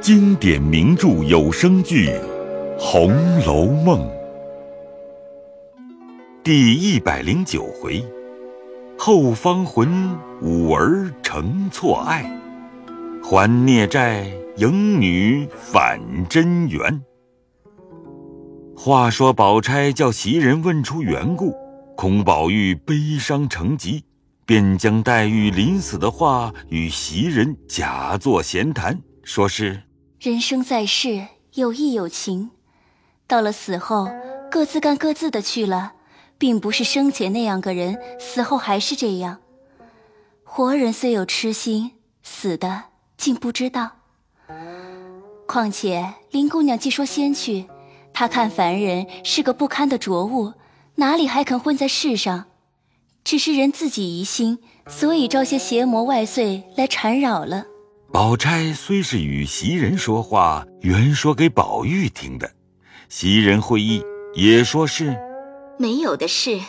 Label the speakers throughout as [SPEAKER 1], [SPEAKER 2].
[SPEAKER 1] 经典名著有声剧《红楼梦》第一百零九回：后方魂五儿成错爱，还孽债迎女返真缘。话说，宝钗叫袭人问出缘故，孔宝玉悲伤成疾，便将黛玉临死的话与袭人假作闲谈，说是。
[SPEAKER 2] 人生在世，有义有情，到了死后，各自干各自的去了，并不是生前那样个人，死后还是这样。活人虽有痴心，死的竟不知道。况且林姑娘既说先去，她看凡人是个不堪的浊物，哪里还肯混在世上？只是人自己疑心，所以招些邪魔外祟来缠扰了。
[SPEAKER 1] 宝钗虽是与袭人说话，原说给宝玉听的。袭人会意，也说是
[SPEAKER 3] 没有的事。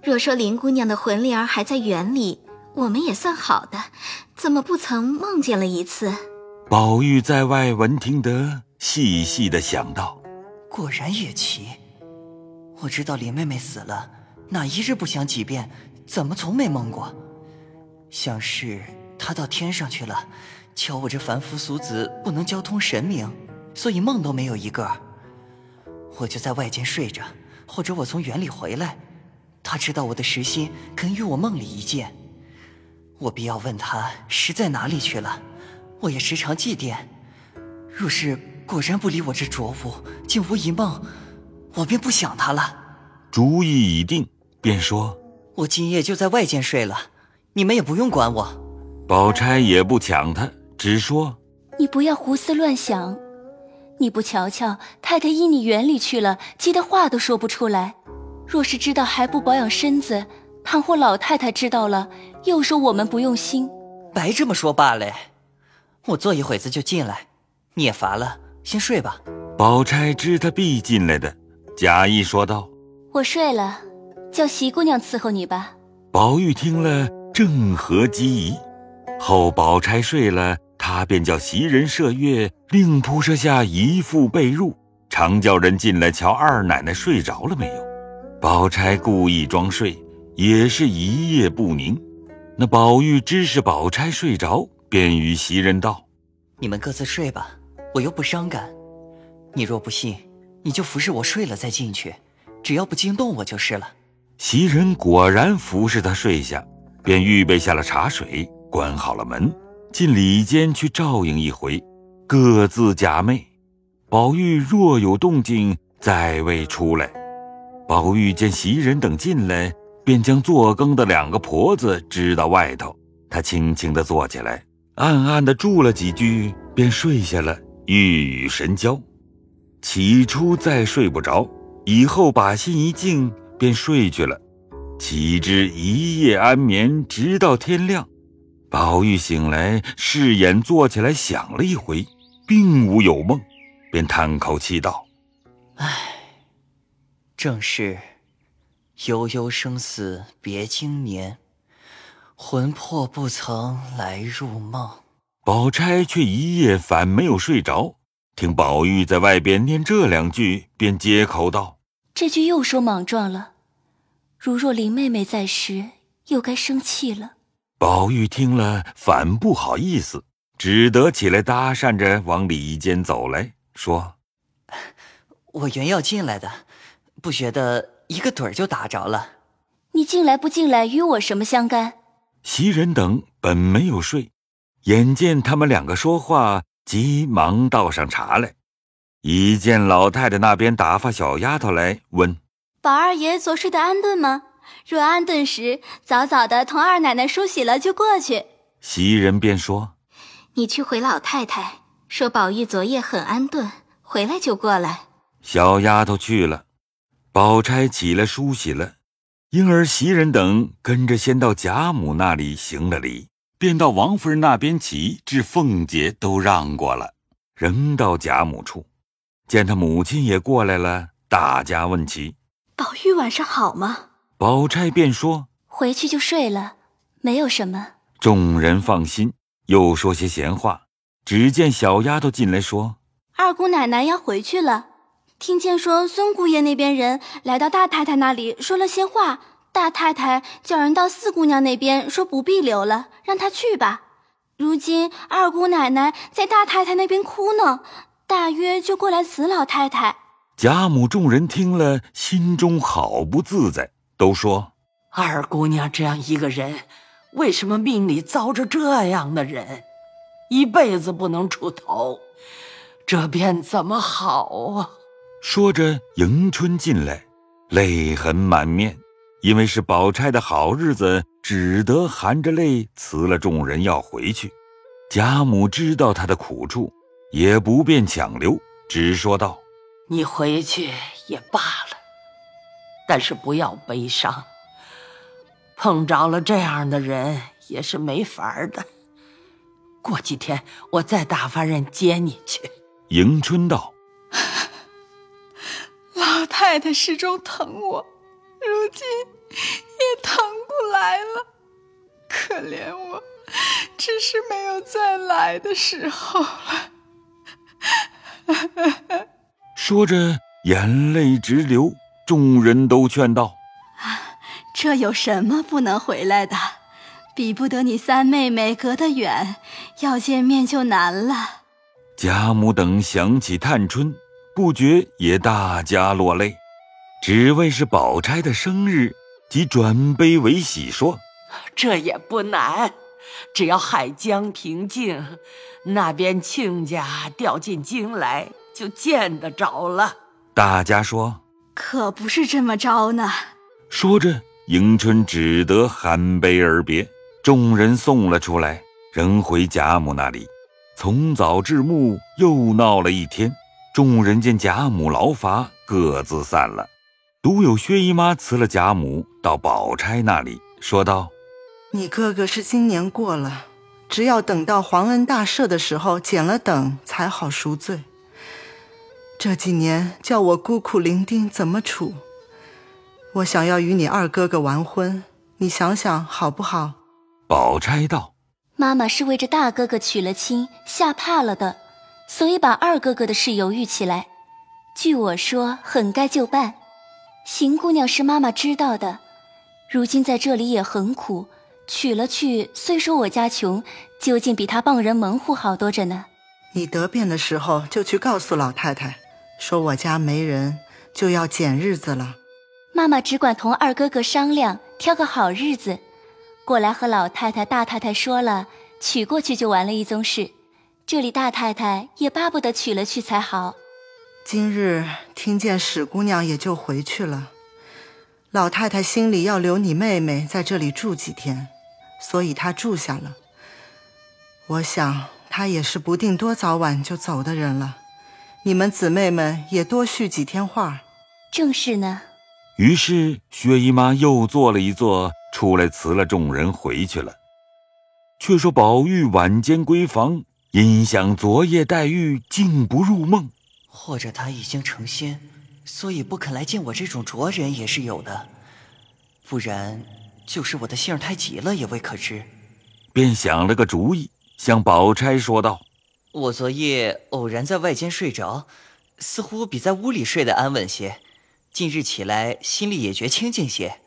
[SPEAKER 3] 若说林姑娘的魂灵儿还在园里，我们也算好的，怎么不曾梦见了一次？
[SPEAKER 1] 宝玉在外闻听得，细细的想到：
[SPEAKER 4] 果然也奇。我知道林妹妹死了，哪一日不想几遍？怎么从没梦过？想是她到天上去了。瞧我这凡夫俗子不能交通神明，所以梦都没有一个。我就在外间睡着，或者我从园里回来，他知道我的实心，肯与我梦里一见。我必要问他实在哪里去了，我也时常祭奠。若是果然不理我这浊物，竟无一梦，我便不想他了。
[SPEAKER 1] 主意已定，便说：“
[SPEAKER 4] 我今夜就在外间睡了，你们也不用管我。”
[SPEAKER 1] 宝钗也不抢他。只说，
[SPEAKER 2] 你不要胡思乱想。你不瞧瞧，太太依你园里去了，急得话都说不出来。若是知道还不保养身子，倘或老太太知道了，又说我们不用心。
[SPEAKER 4] 白这么说罢了。我坐一会子就进来，你也乏了，先睡吧。
[SPEAKER 1] 宝钗知他必进来的，假意说道：“
[SPEAKER 2] 我睡了，叫席姑娘伺候你吧。”
[SPEAKER 1] 宝玉听了，正合机宜。后宝钗睡了。他便叫袭人设月，另铺设下一副被褥，常叫人进来瞧二奶奶睡着了没有。宝钗故意装睡，也是一夜不宁。那宝玉知是宝钗睡着，便与袭人道：“
[SPEAKER 4] 你们各自睡吧，我又不伤感。你若不信，你就服侍我睡了再进去，只要不惊动我就是了。”
[SPEAKER 1] 袭人果然服侍他睡下，便预备下了茶水，关好了门。进里间去照应一回，各自假寐。宝玉若有动静，再未出来。宝玉见袭人等进来，便将做羹的两个婆子支到外头。他轻轻地坐起来，暗暗地住了几句，便睡下了，欲与神交。起初再睡不着，以后把心一静，便睡去了。岂知一夜安眠，直到天亮。宝玉醒来，视眼坐起来，想了一回，并无有梦，便叹口气道：“
[SPEAKER 4] 唉，正是悠悠生死别经年，魂魄不曾来入梦。”
[SPEAKER 1] 宝钗却一夜反没有睡着，听宝玉在外边念这两句，便接口道：“
[SPEAKER 2] 这句又说莽撞了。如若林妹妹在时，又该生气了。”
[SPEAKER 1] 宝玉听了，反不好意思，只得起来搭讪着往里间走来说：“
[SPEAKER 4] 我原要进来的，不觉得一个盹儿就打着了。
[SPEAKER 2] 你进来不进来，与我什么相干？”
[SPEAKER 1] 袭人等本没有睡，眼见他们两个说话，急忙倒上茶来。一见老太太那边打发小丫头来问：“
[SPEAKER 5] 宝二爷昨睡得安顿吗？”若安顿时，早早的同二奶奶梳洗了就过去。
[SPEAKER 1] 袭人便说：“
[SPEAKER 3] 你去回老太太，说宝玉昨夜很安顿，回来就过来。”
[SPEAKER 1] 小丫头去了，宝钗起来梳洗了，因而袭人等跟着先到贾母那里行了礼，便到王夫人那边起至凤姐都让过了，仍到贾母处，见她母亲也过来了，大家问起：“
[SPEAKER 5] 宝玉晚上好吗？”
[SPEAKER 1] 宝钗便说：“
[SPEAKER 2] 回去就睡了，没有什么。”
[SPEAKER 1] 众人放心，又说些闲话。只见小丫头进来说：“
[SPEAKER 5] 二姑奶奶要回去了，听见说孙姑爷那边人来到大太太那里说了些话，大太太叫人到四姑娘那边说不必留了，让她去吧。如今二姑奶奶在大太太那边哭呢，大约就过来辞老太太。”
[SPEAKER 1] 贾母众人听了，心中好不自在，都说：“
[SPEAKER 6] 二姑娘这样一个人，为什么命里遭着这样的人？”一辈子不能出头，这便怎么好啊？
[SPEAKER 1] 说着，迎春进来，泪痕满面，因为是宝钗的好日子，只得含着泪辞了众人要回去。贾母知道她的苦处，也不便强留，只说道：“
[SPEAKER 6] 你回去也罢了，但是不要悲伤。碰着了这样的人，也是没法的。”过几天我再打发人接你去。
[SPEAKER 1] 迎春道：“
[SPEAKER 7] 老太太始终疼我，如今也疼不来了，可怜我，只是没有再来的时候了。”
[SPEAKER 1] 说着，眼泪直流。众人都劝道：“啊
[SPEAKER 5] 这有什么不能回来的？”比不得你三妹妹隔得远，要见面就难了。
[SPEAKER 1] 贾母等想起探春，不觉也大家落泪。只为是宝钗的生日，即转悲为喜，说：“
[SPEAKER 6] 这也不难，只要海江平静，那边亲家调进京来，就见得着了。”
[SPEAKER 1] 大家说：“
[SPEAKER 5] 可不是这么着呢。”
[SPEAKER 1] 说着，迎春只得含悲而别。众人送了出来，仍回贾母那里，从早至暮又闹了一天。众人见贾母劳乏，各自散了。独有薛姨妈辞了贾母，到宝钗那里，说道：“
[SPEAKER 8] 你哥哥是今年过了，只要等到皇恩大赦的时候减了等，才好赎罪。这几年叫我孤苦伶仃怎么处？我想要与你二哥哥完婚，你想想好不好？”
[SPEAKER 1] 宝钗道：“
[SPEAKER 2] 妈妈是为这大哥哥娶了亲，吓怕了的，所以把二哥哥的事犹豫起来。据我说，很该就办。邢姑娘是妈妈知道的，如今在这里也很苦，娶了去，虽说我家穷，究竟比他傍人门户好多着呢。
[SPEAKER 8] 你得便的时候就去告诉老太太，说我家没人，就要拣日子了。
[SPEAKER 2] 妈妈只管同二哥哥商量，挑个好日子。”过来和老太太、大太太说了，娶过去就完了一宗事。这里大太太也巴不得娶了去才好。
[SPEAKER 8] 今日听见史姑娘也就回去了，老太太心里要留你妹妹在这里住几天，所以她住下了。我想她也是不定多早晚就走的人了。你们姊妹们也多叙几天话。
[SPEAKER 2] 正是呢。
[SPEAKER 1] 于是薛姨妈又做了一座。出来辞了众人回去了，却说宝玉晚间闺房，因想昨夜黛玉竟不入梦，
[SPEAKER 4] 或者她已经成仙，所以不肯来见我这种拙人也是有的，不然就是我的性太急了也未可知。
[SPEAKER 1] 便想了个主意，向宝钗说道：“
[SPEAKER 4] 我昨夜偶然在外间睡着，似乎比在屋里睡得安稳些，今日起来心里也觉清静些。”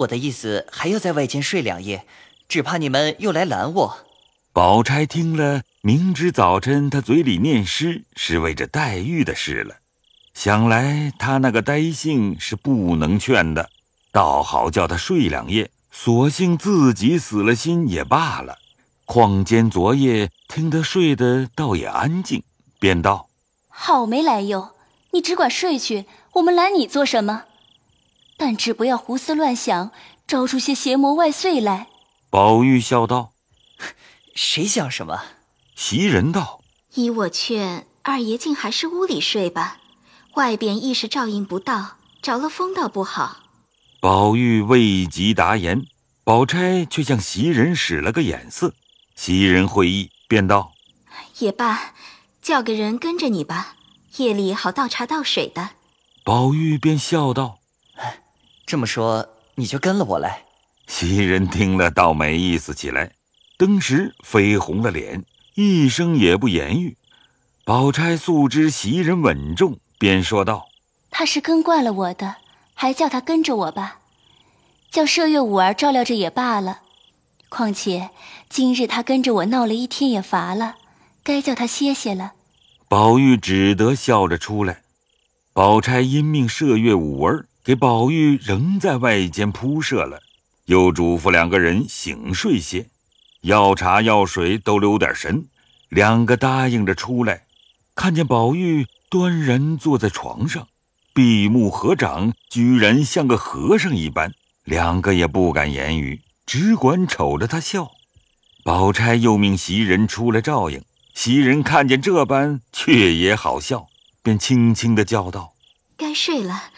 [SPEAKER 4] 我的意思还要在外间睡两夜，只怕你们又来拦我。
[SPEAKER 1] 宝钗听了，明知早晨他嘴里念诗是为着黛玉的事了，想来他那个呆性是不能劝的，倒好叫他睡两夜，索性自己死了心也罢了。况间昨夜听他睡得倒也安静，便道：“
[SPEAKER 2] 好没来由，你只管睡去，我们拦你做什么？”但只不要胡思乱想，招出些邪魔外祟来。
[SPEAKER 1] 宝玉笑道：“
[SPEAKER 4] 谁想什么？”
[SPEAKER 1] 袭人道：“
[SPEAKER 3] 依我劝，二爷竟还是屋里睡吧，外边一时照应不到，着了风倒不好。”
[SPEAKER 1] 宝玉未及答言，宝钗却向袭人使了个眼色。袭人会意，便道：“
[SPEAKER 3] 也罢，叫个人跟着你吧，夜里好倒茶倒水的。”
[SPEAKER 1] 宝玉便笑道。
[SPEAKER 4] 这么说，你就跟了我来。
[SPEAKER 1] 袭人听了，倒没意思起来，登时绯红了脸，一声也不言语。宝钗素知袭人稳重，便说道：“
[SPEAKER 2] 他是跟惯了我的，还叫他跟着我吧，叫麝月五儿照料着也罢了。况且今日他跟着我闹了一天也乏了，该叫他歇歇了。”
[SPEAKER 1] 宝玉只得笑着出来。宝钗因命麝月五儿给宝玉仍在外间铺设了，又嘱咐两个人醒睡些，要茶要水都留点神。两个答应着出来。看见宝玉端然坐在床上，闭目合掌，居然像个和尚一般，两个也不敢言语，只管瞅着他笑。宝钗又命袭人出来照应，袭人看见这般，却也好笑，便轻轻的叫道：“
[SPEAKER 3] 该睡了，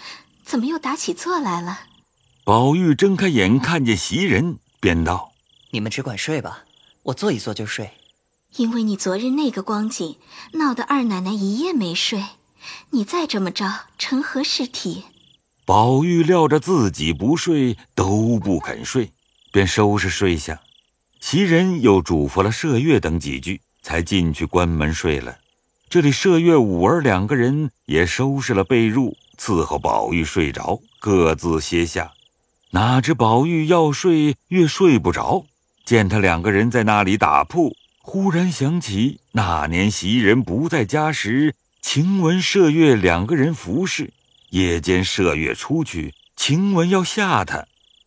[SPEAKER 3] 怎么又打起坐来了？”
[SPEAKER 1] 宝玉睁开眼，看见袭人，便道：“
[SPEAKER 4] 你们只管睡吧，我坐一坐就睡。”
[SPEAKER 3] 因为你昨日那个光景，闹得二奶奶一夜没睡，你再这么着，成何事体？
[SPEAKER 1] 宝玉料着自己不睡都不肯睡，便收拾睡下。袭人又嘱咐了麝月等几句，才进去关门睡了。这里麝月、五儿两个人也收拾了被褥，伺候宝玉睡着，各自歇下。哪知宝玉要睡，越睡不着，见他两个人在那里打铺。忽然想起那年袭人不在家时，晴雯、麝月两个人服侍。夜间麝月出去，晴雯要吓他，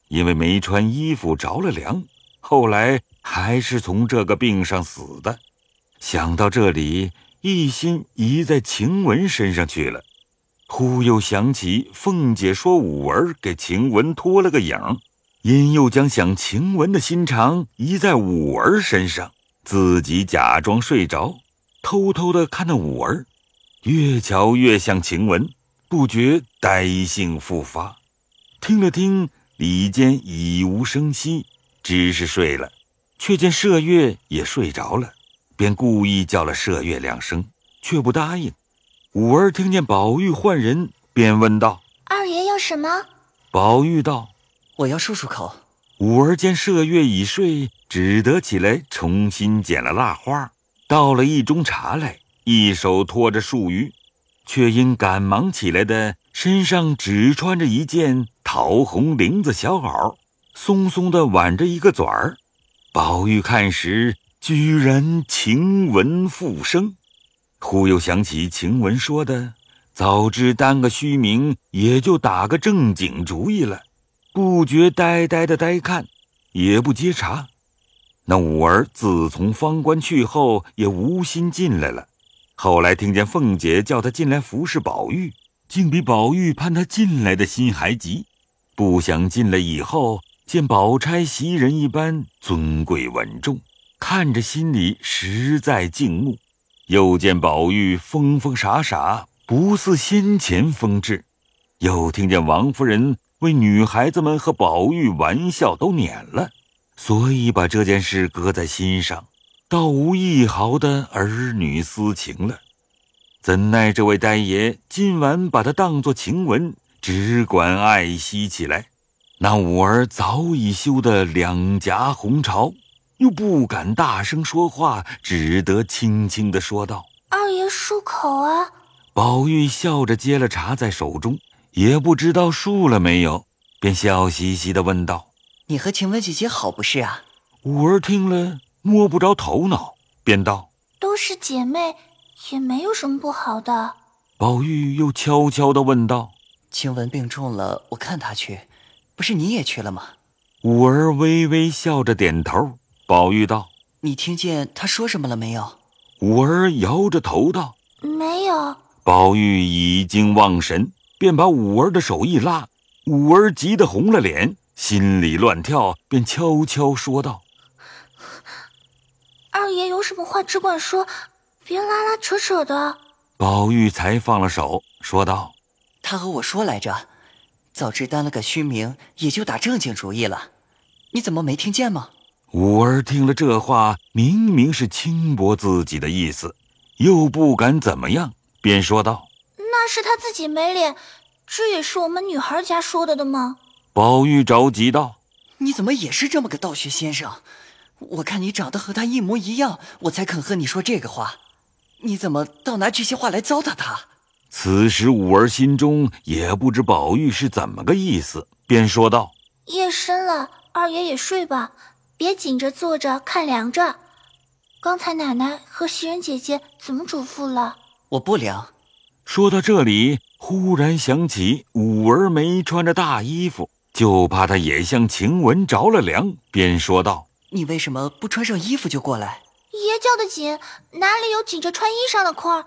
[SPEAKER 1] 因为没穿衣服着了凉。后来还是从这个病上死的。想到这里，一心移在晴雯身上去了。忽又想起凤姐说五儿给晴雯托了个影，因又将想晴雯的心肠移在五儿身上。自己假装睡着，偷偷的看那五儿，越瞧越像晴雯，不觉呆性复发。听了听，里间已无声息，只是睡了。却见麝月也睡着了，便故意叫了麝月两声，却不答应。五儿听见宝玉唤人，便问道：“
[SPEAKER 5] 二爷要什么？”
[SPEAKER 1] 宝玉道：“
[SPEAKER 4] 我要漱漱口。”
[SPEAKER 1] 五儿见麝月已睡，只得起来重新捡了蜡花，倒了一盅茶来，一手托着漱盂，却因赶忙起来的身上只穿着一件桃红绫子小袄，松松的挽着一个嘴儿。宝玉看时，居然晴雯复生，忽又想起晴雯说的，早知担个虚名，也就打个正经主意了。不觉呆呆的呆看，也不接茬。那五儿自从方官去后，也无心进来了。后来听见凤姐叫他进来服侍宝玉，竟比宝玉盼他进来的心还急。不想进来以后，见宝钗袭人一般尊贵稳重，看着心里实在敬慕。又见宝玉疯疯傻傻，不似先前风致。又听见王夫人。为女孩子们和宝玉玩笑都撵了，所以把这件事搁在心上，倒无一毫的儿女私情了。怎奈这位呆爷今晚把他当作晴雯，只管爱惜起来。那五儿早已羞得两颊红潮，又不敢大声说话，只得轻轻的说道：“
[SPEAKER 5] 二爷漱口啊。”
[SPEAKER 1] 宝玉笑着接了茶在手中。也不知道漱了没有，便笑嘻嘻的问道：“
[SPEAKER 4] 你和晴雯姐姐好不是啊？”
[SPEAKER 1] 五儿听了摸不着头脑，便道：“
[SPEAKER 5] 都是姐妹，也没有什么不好的。”
[SPEAKER 1] 宝玉又悄悄的问道：“
[SPEAKER 4] 晴雯病重了，我看她去，不是你也去了吗？”
[SPEAKER 1] 五儿微微笑着点头。宝玉道：“
[SPEAKER 4] 你听见他说什么了没有？”
[SPEAKER 1] 五儿摇着头道：“
[SPEAKER 5] 没有。”
[SPEAKER 1] 宝玉已经忘神。便把五儿的手一拉，五儿急得红了脸，心里乱跳，便悄悄说道：“
[SPEAKER 5] 二爷有什么话只管说，别拉拉扯扯的。”
[SPEAKER 1] 宝玉才放了手，说道：“
[SPEAKER 4] 他和我说来着，早知担了个虚名，也就打正经主意了。你怎么没听见吗？”
[SPEAKER 1] 五儿听了这话，明明是轻薄自己的意思，又不敢怎么样，便说道。
[SPEAKER 5] 那是他自己没脸，这也是我们女孩家说的的吗？
[SPEAKER 1] 宝玉着急道：“
[SPEAKER 4] 你怎么也是这么个道学先生？我看你长得和他一模一样，我才肯和你说这个话。你怎么倒拿这些话来糟蹋他？
[SPEAKER 1] 此时五儿心中也不知宝玉是怎么个意思，便说道：“
[SPEAKER 5] 夜深了，二爷也睡吧，别紧着坐着看凉着。刚才奶奶和袭人姐姐怎么嘱咐了？
[SPEAKER 4] 我不凉。”
[SPEAKER 1] 说到这里，忽然想起五儿没穿着大衣服，就怕她也像晴雯着了凉，便说道：“
[SPEAKER 4] 你为什么不穿上衣服就过来？”
[SPEAKER 5] 爷叫的紧，哪里有紧着穿衣裳的空儿？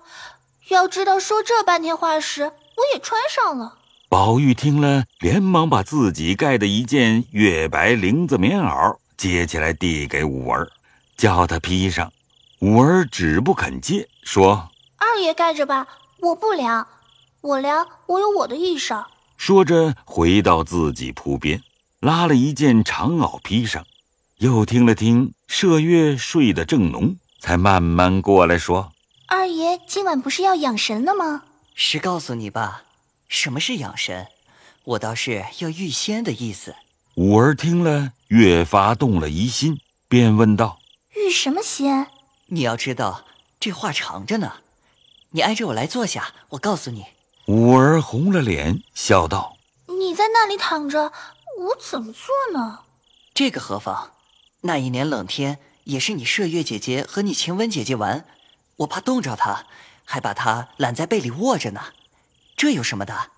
[SPEAKER 5] 要知道说这半天话时，我也穿上了。
[SPEAKER 1] 宝玉听了，连忙把自己盖的一件月白绫子棉袄接起来，递给五儿，叫他披上。五儿只不肯接，说：“
[SPEAKER 5] 二爷盖着吧，我不凉，我凉，我有我的衣裳。”
[SPEAKER 1] 说着，回到自己铺边，拉了一件长袄披上。又听了听，麝月睡得正浓，才慢慢过来说：“
[SPEAKER 5] 二爷今晚不是要养神了吗？”
[SPEAKER 4] 是告诉你吧，什么是养神？我倒是要御仙的意思。
[SPEAKER 1] 五儿听了，越发动了疑心，便问道：“
[SPEAKER 5] 御什么仙？
[SPEAKER 4] 你要知道，这话长着呢。你挨着我来坐下，我告诉你。”
[SPEAKER 1] 五儿红了脸，笑道：“
[SPEAKER 5] 你在那里躺着，我怎么做呢？”
[SPEAKER 4] 这个何妨？那一年冷天，也是你麝月姐姐和你晴雯姐姐玩，我怕冻着他，还把他揽在被里卧着呢。这有什么的？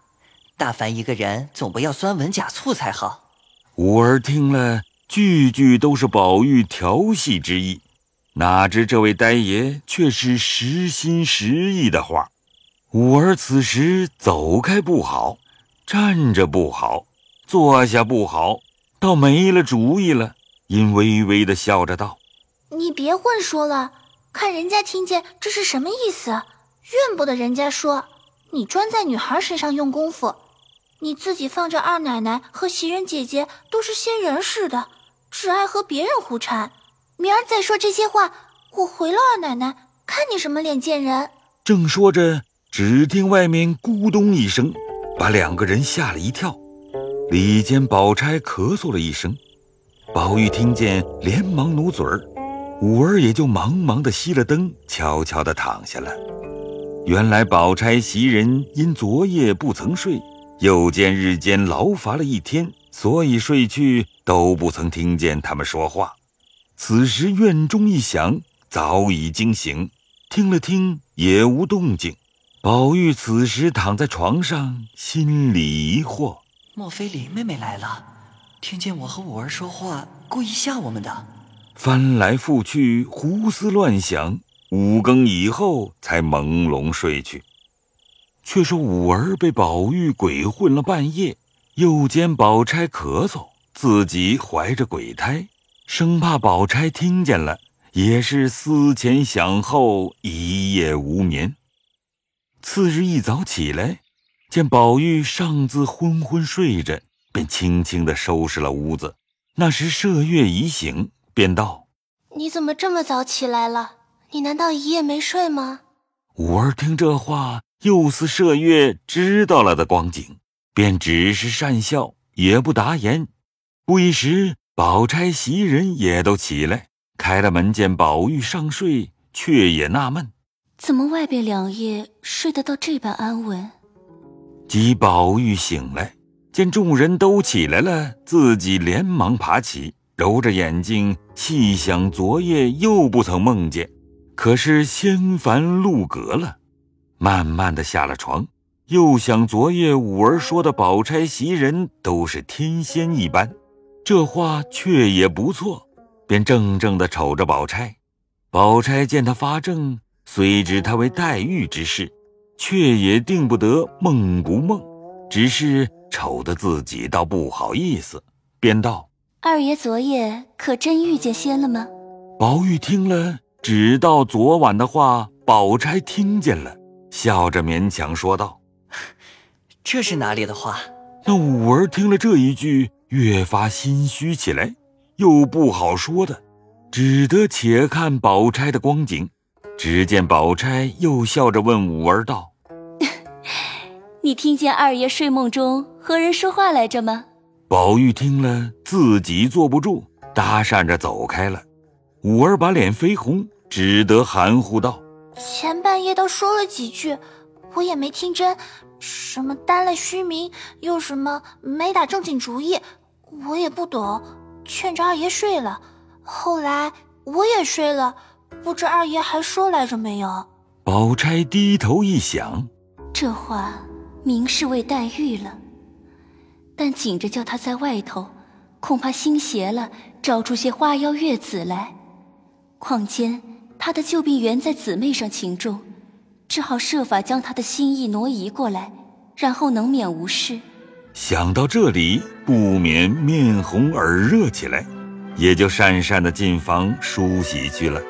[SPEAKER 4] 大凡一个人，总不要酸文假醋才好。
[SPEAKER 1] 五儿听了，句句都是宝玉调戏之意，哪知这位呆爷却是实心实意的话。五儿此时走开不好，站着不好，坐下不好，倒没了主意了。因微微的笑着道：“
[SPEAKER 5] 你别混说了，看人家听见这是什么意思？怨不得人家说你专在女孩身上用功夫，你自己放着二奶奶和袭人姐姐都是仙人似的，只爱和别人胡缠。明儿再说这些话，我回了二奶奶，看你什么脸见人。”
[SPEAKER 1] 正说着，只听外面咕咚一声，把两个人吓了一跳。里间宝钗咳嗽了一声。宝玉听见，连忙努嘴儿，五儿也就忙忙的熄了灯，悄悄的躺下了。原来宝钗袭人因昨夜不曾睡，又见日间劳乏了一天，所以睡去都不曾听见他们说话。此时院中一响，早已惊醒，听了听也无动静。宝玉此时躺在床上，心里疑惑：
[SPEAKER 4] 莫非林妹妹来了？听见我和五儿说话，故意吓我们的。
[SPEAKER 1] 翻来覆去，胡思乱想，五更以后才朦胧睡去。却说五儿被宝玉鬼混了半夜，又见宝钗咳嗽，自己怀着鬼胎，生怕宝钗听见了，也是思前想后，一夜无眠。次日一早起来，见宝玉尚自昏昏睡着。便轻轻地收拾了屋子。那时麝月已醒，便道：“
[SPEAKER 5] 你怎么这么早起来了？你难道一夜没睡吗？”
[SPEAKER 1] 五儿听这话，又似麝月知道了的光景，便只是讪笑，也不答言。不一时，宝钗、袭人也都起来，开了门，见宝玉尚睡，却也纳闷：
[SPEAKER 2] 怎么外边两夜睡得到这般安稳？
[SPEAKER 1] 即宝玉醒来。见众人都起来了，自己连忙爬起，揉着眼睛细想，昨夜又不曾梦见，可是仙凡路隔了。慢慢的下了床，又想昨夜五儿说的宝钗袭人都是天仙一般，这话却也不错，便怔怔的瞅着宝钗。宝钗见他发怔，虽知他为黛玉之事，却也定不得梦不梦，只是。瞅得自己倒不好意思，便道：“
[SPEAKER 2] 二爷昨夜可真遇见仙了吗？”
[SPEAKER 1] 宝玉听了，只道昨晚的话，宝钗听见了，笑着勉强说道：“
[SPEAKER 4] 这是哪里的话？”
[SPEAKER 1] 那五儿听了这一句，越发心虚起来，又不好说的，只得且看宝钗的光景。只见宝钗又笑着问五儿道。
[SPEAKER 2] 你听见二爷睡梦中和人说话来着吗？
[SPEAKER 1] 宝玉听了，自己坐不住，搭讪着走开了。五儿把脸绯红，只得含糊道：“
[SPEAKER 5] 前半夜倒说了几句，我也没听真，什么担了虚名，又什么没打正经主意，我也不懂，劝着二爷睡了。后来我也睡了，不知二爷还说来着没有？”
[SPEAKER 1] 宝钗低头一想，
[SPEAKER 2] 这话明是为黛玉了，但紧着叫他在外头，恐怕心邪了，找出些花妖月子来。况且他的旧病原在姊妹上情重，只好设法将他的心意挪移过来，然后能免无事。
[SPEAKER 1] 想到这里，不免面红耳热起来，也就讪讪的进房梳洗去了。